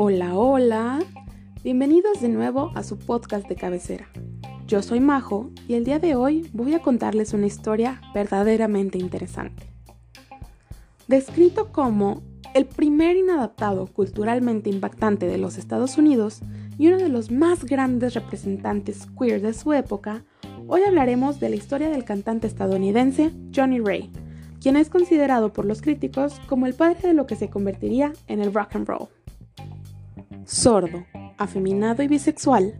Hola, hola. Bienvenidos de nuevo a su podcast de cabecera. Yo soy Majo y el día de hoy voy a contarles una historia verdaderamente interesante. Descrito como el primer inadaptado culturalmente impactante de los Estados Unidos y uno de los más grandes representantes queer de su época, hoy hablaremos de la historia del cantante estadounidense Johnny Ray, quien es considerado por los críticos como el padre de lo que se convertiría en el rock and roll. Sordo, afeminado y bisexual,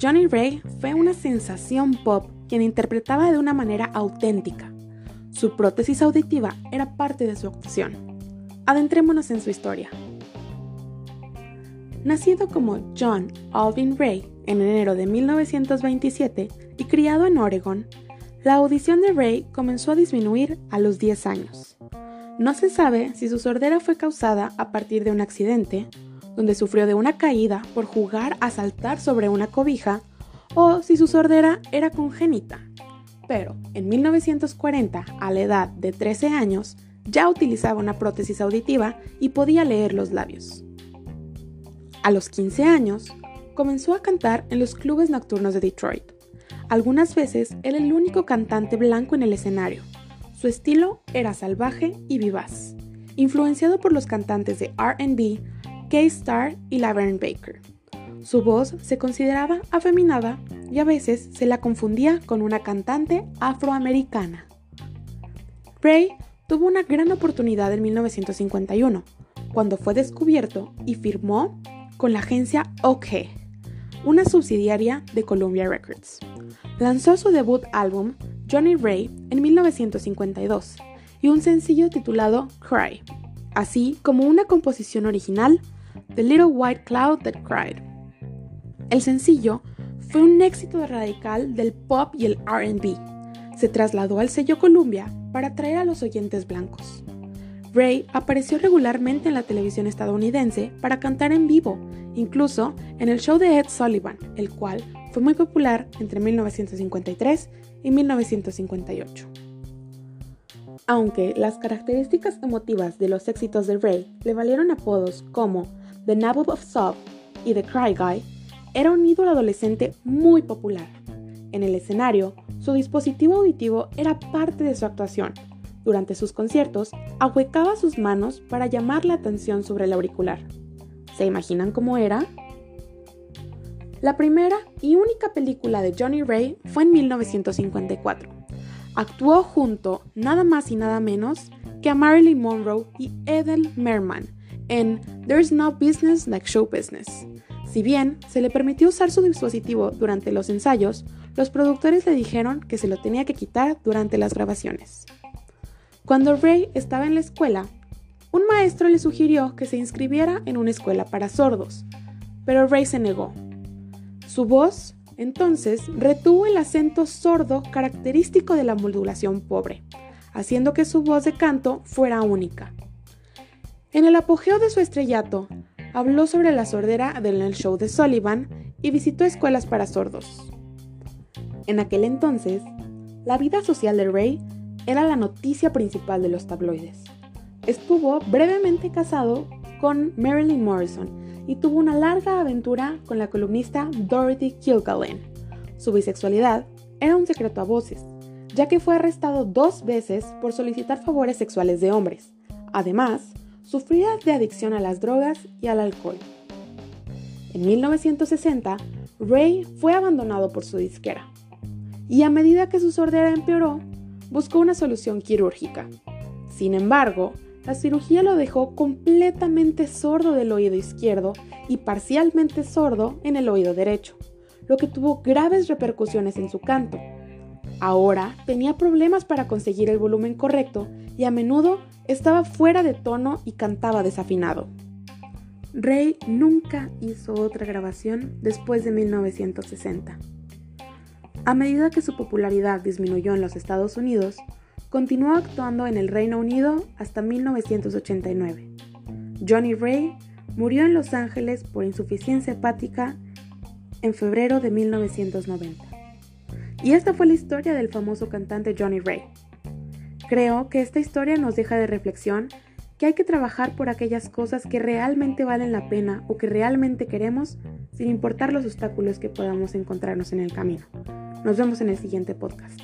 Johnny Ray fue una sensación pop quien interpretaba de una manera auténtica. Su prótesis auditiva era parte de su actuación. Adentrémonos en su historia. Nacido como John Alvin Ray en enero de 1927 y criado en Oregon, la audición de Ray comenzó a disminuir a los 10 años. No se sabe si su sordera fue causada a partir de un accidente, donde sufrió de una caída por jugar a saltar sobre una cobija, o si su sordera era congénita. Pero en 1940, a la edad de 13 años, ya utilizaba una prótesis auditiva y podía leer los labios. A los 15 años, comenzó a cantar en los clubes nocturnos de Detroit. Algunas veces era el único cantante blanco en el escenario. Su estilo era salvaje y vivaz, influenciado por los cantantes de RB, K-Star y Laverne Baker. Su voz se consideraba afeminada y a veces se la confundía con una cantante afroamericana. Ray tuvo una gran oportunidad en 1951, cuando fue descubierto y firmó con la agencia OK, una subsidiaria de Columbia Records. Lanzó su debut álbum Johnny Ray en 1952 y un sencillo titulado Cry, así como una composición original, The Little White Cloud That Cried. El sencillo fue un éxito radical del pop y el RB. Se trasladó al sello Columbia para atraer a los oyentes blancos. Ray apareció regularmente en la televisión estadounidense para cantar en vivo, incluso en el show de Ed Sullivan, el cual fue muy popular entre 1953 y 1958. Aunque las características emotivas de los éxitos de Ray le valieron apodos como The Nabob of Sob y The Cry Guy, era un ídolo adolescente muy popular. En el escenario, su dispositivo auditivo era parte de su actuación, durante sus conciertos, ahuecaba sus manos para llamar la atención sobre el auricular. ¿Se imaginan cómo era? La primera y única película de Johnny Ray fue en 1954. Actuó junto, nada más y nada menos, que a Marilyn Monroe y Ethel Merman en There's No Business Like Show Business. Si bien se le permitió usar su dispositivo durante los ensayos, los productores le dijeron que se lo tenía que quitar durante las grabaciones. Cuando Ray estaba en la escuela, un maestro le sugirió que se inscribiera en una escuela para sordos, pero Ray se negó. Su voz, entonces, retuvo el acento sordo característico de la modulación pobre, haciendo que su voz de canto fuera única. En el apogeo de su estrellato, habló sobre la sordera del show de Sullivan y visitó escuelas para sordos. En aquel entonces, la vida social de Ray era la noticia principal de los tabloides. Estuvo brevemente casado con Marilyn Morrison y tuvo una larga aventura con la columnista Dorothy Kilgallen. Su bisexualidad era un secreto a voces, ya que fue arrestado dos veces por solicitar favores sexuales de hombres. Además, sufría de adicción a las drogas y al alcohol. En 1960, Ray fue abandonado por su disquera, y a medida que su sordera empeoró, buscó una solución quirúrgica. Sin embargo, la cirugía lo dejó completamente sordo del oído izquierdo y parcialmente sordo en el oído derecho, lo que tuvo graves repercusiones en su canto. Ahora tenía problemas para conseguir el volumen correcto y a menudo estaba fuera de tono y cantaba desafinado. Ray nunca hizo otra grabación después de 1960. A medida que su popularidad disminuyó en los Estados Unidos, continuó actuando en el Reino Unido hasta 1989. Johnny Ray murió en Los Ángeles por insuficiencia hepática en febrero de 1990. Y esta fue la historia del famoso cantante Johnny Ray. Creo que esta historia nos deja de reflexión que hay que trabajar por aquellas cosas que realmente valen la pena o que realmente queremos, sin importar los obstáculos que podamos encontrarnos en el camino. Nos vemos en el siguiente podcast.